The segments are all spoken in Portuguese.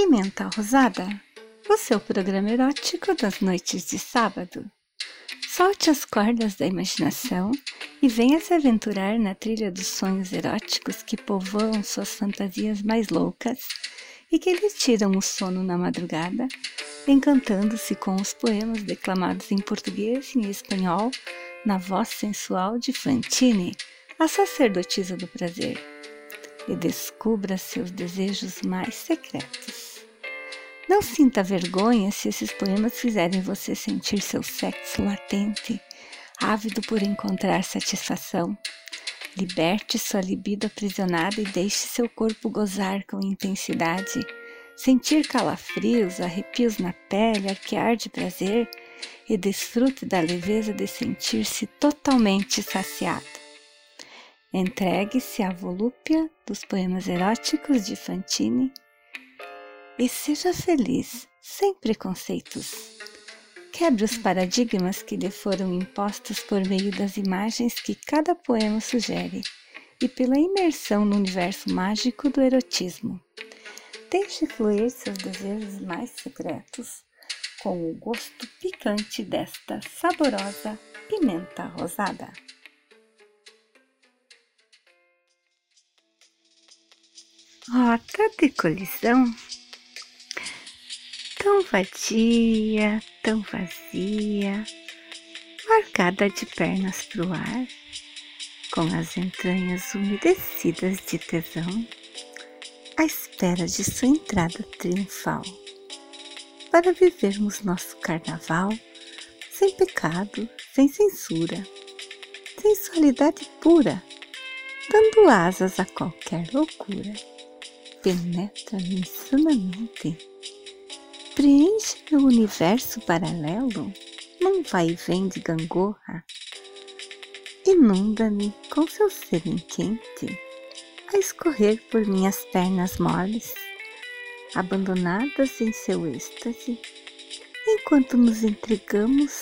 Pimenta Rosada, o seu programa erótico das noites de sábado. Solte as cordas da imaginação e venha se aventurar na trilha dos sonhos eróticos que povoam suas fantasias mais loucas e que lhe tiram o sono na madrugada, encantando-se com os poemas declamados em português e em espanhol na voz sensual de Fantine, a sacerdotisa do prazer e descubra seus desejos mais secretos. Não sinta vergonha se esses poemas fizerem você sentir seu sexo latente, ávido por encontrar satisfação. Liberte sua libido aprisionada e deixe seu corpo gozar com intensidade, sentir calafrios, arrepios na pele, arquear de prazer e desfrute da leveza de sentir-se totalmente saciado. Entregue-se à volúpia dos poemas eróticos de Fantine e seja feliz, sem preconceitos. Quebre os paradigmas que lhe foram impostos por meio das imagens que cada poema sugere e pela imersão no universo mágico do erotismo. Deixe fluir seus desejos mais secretos com o gosto picante desta saborosa pimenta rosada. Rota de colisão tão vadia, tão vazia, largada de pernas pro ar, com as entranhas umedecidas de tesão, à espera de sua entrada triunfal, para vivermos nosso carnaval sem pecado, sem censura, sensualidade pura, dando asas a qualquer loucura penetra-me insanamente. Preenche meu universo paralelo num vai e vem de gangorra. Inunda-me com seu sêmen quente a escorrer por minhas pernas moles, abandonadas em seu êxtase, enquanto nos entregamos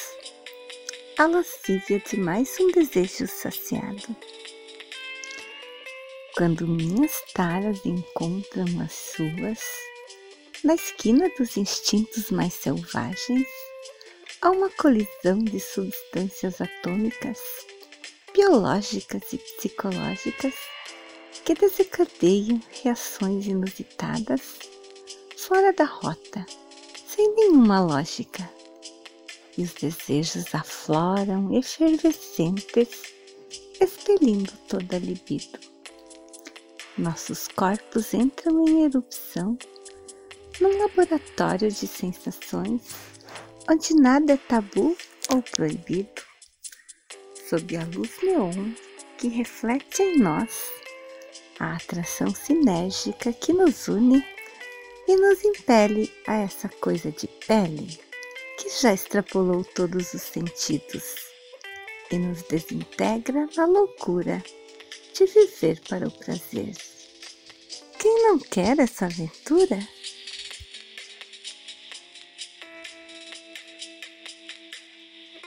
à lascívia de mais um desejo saciado. Quando minhas taras encontram as suas, na esquina dos instintos mais selvagens, há uma colisão de substâncias atômicas, biológicas e psicológicas que desencadeiam reações inusitadas fora da rota, sem nenhuma lógica. E os desejos afloram efervescentes, expelindo toda a libido nossos corpos entram em erupção num laboratório de sensações onde nada é tabu ou proibido. Sob a luz neon que reflete em nós a atração sinérgica que nos une e nos impele a essa coisa de pele que já extrapolou todos os sentidos e nos desintegra na loucura de viver para o prazer. Quem não quer essa aventura?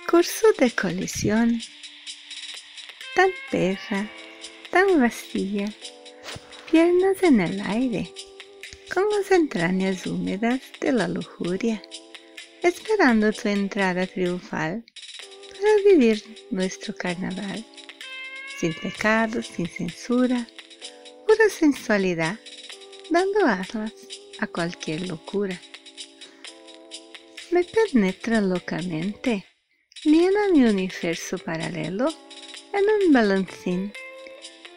Curso de colisión tan perra, tan vacía, piernas en el aire, con las entrañas húmedas de la lujuria, esperando tu entrada triunfal para vivir nuestro carnaval sin pecado, sin censura, pura sensualidad, dando armas a cualquier locura. Me penetra locamente, llena mi universo paralelo en un balancín,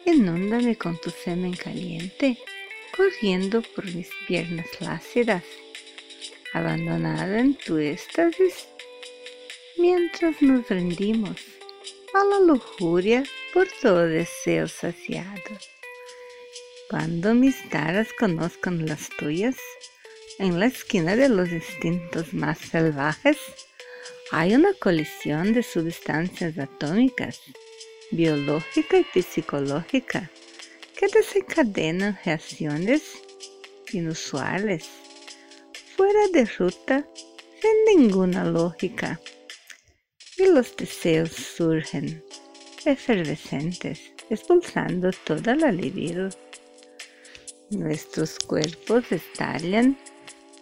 inúndame con tu semen caliente, corriendo por mis piernas lácidas, abandonada en tu éxtasis, mientras nos rendimos a la lujuria por todo deseo saciado. Cuando mis taras conozcan las tuyas, en la esquina de los instintos más salvajes, hay una colisión de sustancias atómicas, biológica y psicológica, que desencadenan reacciones inusuales, fuera de ruta, sin ninguna lógica. Y los deseos surgen efervescentes, expulsando toda la libido. Nuestros cuerpos estallan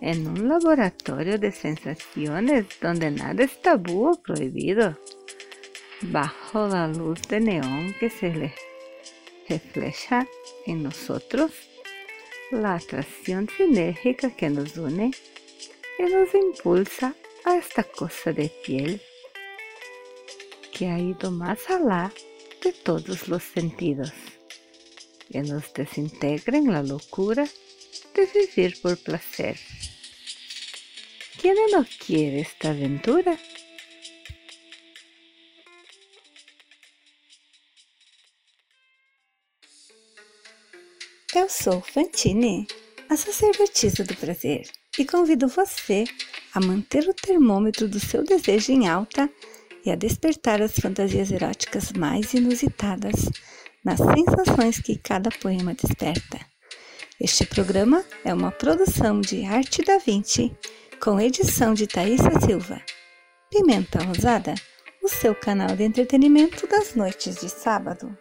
en un laboratorio de sensaciones donde nada es tabú o prohibido, bajo la luz de neón que se le refleja en nosotros, la atracción sinérgica que nos une y nos impulsa a esta cosa de piel que ha ido más allá de todos los sentidos y nos desintegra en la locura de vivir por placer. ¿Quién no quiere esta aventura? Eu sou Fantine, a sacerdotisa do prazer, e convido você a manter o termômetro do seu desejo em alta e a despertar as fantasias eróticas mais inusitadas nas sensações que cada poema desperta. Este programa é uma produção de Arte da Vinci com edição de Thaisa Silva. Pimenta Rosada, o seu canal de entretenimento das noites de sábado.